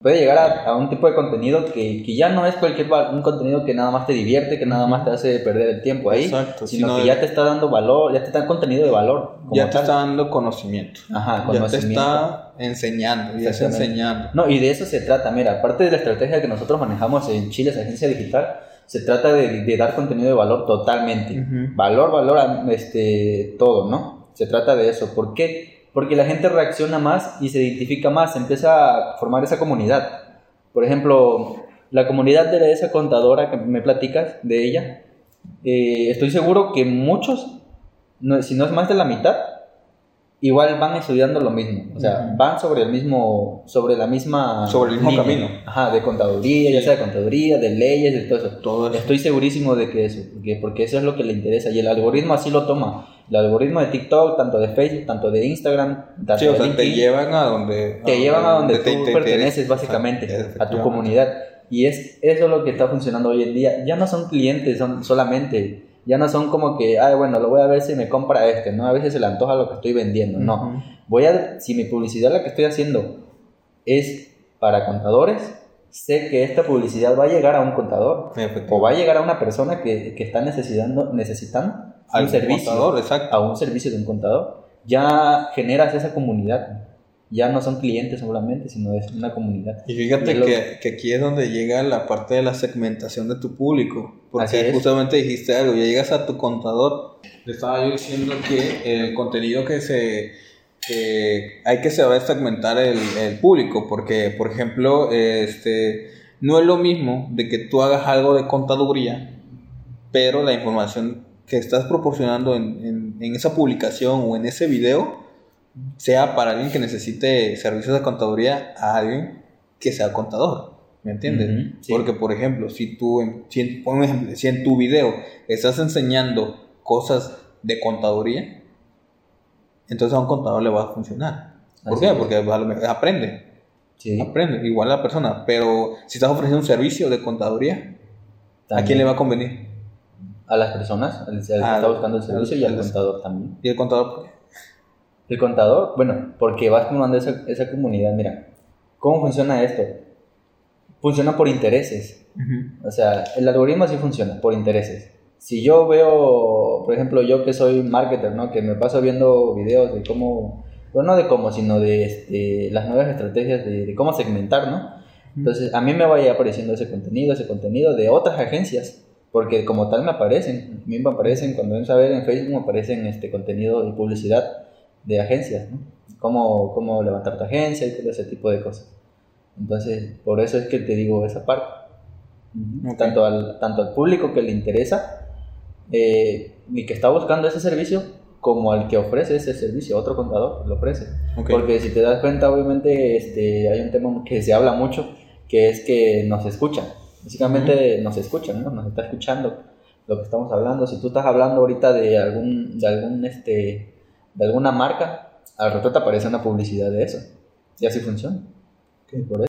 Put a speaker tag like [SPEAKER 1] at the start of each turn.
[SPEAKER 1] puede llegar a, a un tipo de contenido que, que ya no es cualquier un contenido que nada más te divierte, que nada más te hace perder el tiempo ahí,
[SPEAKER 2] Exacto,
[SPEAKER 1] sino
[SPEAKER 2] sino
[SPEAKER 1] que ya te está dando valor, ya te está contenido de valor. como
[SPEAKER 2] Ya te
[SPEAKER 1] tal.
[SPEAKER 2] está dando conocimiento.
[SPEAKER 1] Ajá,
[SPEAKER 2] Ya te
[SPEAKER 1] conocimiento.
[SPEAKER 2] está enseñando, ya está enseñando.
[SPEAKER 1] No, y de eso se trata. Mira, aparte de la estrategia que nosotros manejamos en Chile, esa agencia digital, se trata de, de dar contenido de valor totalmente. Valor, valor, este, todo, ¿no? Se trata de eso. ¿Por qué? Porque la gente reacciona más y se identifica más, empieza a formar esa comunidad. Por ejemplo, la comunidad de esa contadora que me platicas, de ella, eh, estoy seguro que muchos, si no es más de la mitad, igual van estudiando lo mismo. O sea,
[SPEAKER 2] Ujú.
[SPEAKER 1] van sobre el mismo, sobre la misma...
[SPEAKER 2] Sobre el mismo
[SPEAKER 1] línea.
[SPEAKER 2] camino.
[SPEAKER 1] Ajá, de contaduría, ya sea de contaduría, de leyes, de todo eso.
[SPEAKER 2] Todo eso.
[SPEAKER 1] Estoy segurísimo de que eso, porque, porque eso es lo que le interesa y el algoritmo así lo toma. El algoritmo de TikTok, tanto de Facebook, tanto de Instagram, tanto
[SPEAKER 2] Sí, o
[SPEAKER 1] de
[SPEAKER 2] sea, te
[SPEAKER 1] LinkedIn,
[SPEAKER 2] llevan a donde...
[SPEAKER 1] te llevan a donde
[SPEAKER 2] te-
[SPEAKER 1] tú
[SPEAKER 2] te
[SPEAKER 1] perteneces
[SPEAKER 2] interesa.
[SPEAKER 1] básicamente, a tu comunidad. Y es eso es lo que está funcionando hoy en día. Ya no son clientes, son solamente, ya no son como que, ay, bueno, lo voy a ver si me compra este, ¿no? A veces se le antoja lo que estoy vendiendo, no. Voy a, si mi publicidad la que estoy haciendo es para contadores, sé que esta publicidad va a llegar a un contador o va a llegar a una persona que, que está necesitando, necesitando un servicio,
[SPEAKER 2] contador, exacto.
[SPEAKER 1] a un servicio de un contador, ya generas esa comunidad. Ya no son clientes solamente, sino es una comunidad.
[SPEAKER 2] Y fíjate
[SPEAKER 1] Y lo-
[SPEAKER 2] que, que aquí es donde llega la parte de la segmentación de tu público. Porque justamente dijiste algo, ya llegas a tu contador. Le estaba yo diciendo que el contenido que se. que hay que saber segmentar el, el público. Porque, por ejemplo, este. No es lo mismo de que tú hagas algo de contaduría, pero la información que estás proporcionando en, en- en esa publicación o en ese video sea para alguien que necesite servicios de contaduría a alguien que sea contador. ¿Me entiendes?
[SPEAKER 1] Ujú, sí.
[SPEAKER 2] Porque, por ejemplo, si tú, si ejemplo, si en tu video estás enseñando cosas de contaduría, entonces a un contador le va a funcionar. ¿Por
[SPEAKER 1] Así
[SPEAKER 2] qué?
[SPEAKER 1] es.
[SPEAKER 2] Porque a aprende,
[SPEAKER 1] Sí,
[SPEAKER 2] aprende, igual la persona. Pero si estás ofreciendo un servicio de contaduría, ¿a
[SPEAKER 1] también.
[SPEAKER 2] quién le va a convenir?
[SPEAKER 1] A las personas, al, al que está buscando el servicio y al
[SPEAKER 2] al-
[SPEAKER 1] contador también.
[SPEAKER 2] Y el contador, ¿por qué?
[SPEAKER 1] El contador, bueno, porque vas formando esa, esa comunidad. Mira, ¿cómo funciona esto? Funciona por intereses. O sea, el algoritmo así funciona, por intereses. Si yo veo, por ejemplo, yo que soy marketer, ¿no? Que me paso viendo videos de cómo, bueno, no de cómo, sino de este, las nuevas estrategias de, de cómo segmentar, ¿no? Entonces, a mí me vaya apareciendo ese contenido, ese contenido de otras agencias, porque como tal me aparecen, a mí me aparecen, cuando ven saber en Facebook me aparecen este contenido de publicidad de agencias, ¿no? Cómo, cómo levantar tu agencia y todo ese tipo de cosas. Entonces, por eso es que te digo esa parte.
[SPEAKER 2] Ok.
[SPEAKER 1] Tanto, al, tanto al público que le interesa eh, y que está buscando ese servicio, como al que ofrece ese servicio, otro contador lo ofrece.
[SPEAKER 2] Ok.
[SPEAKER 1] Porque si te das cuenta, obviamente este, hay un tema que se habla mucho, que es que nos escuchan. Básicamente nos escuchan, ¿no? Nos está escuchando lo que estamos hablando. Si tú estás hablando ahorita de algún, de algún, este, de alguna marca, al rato te aparece una publicidad de eso. Y así funciona. Por eso.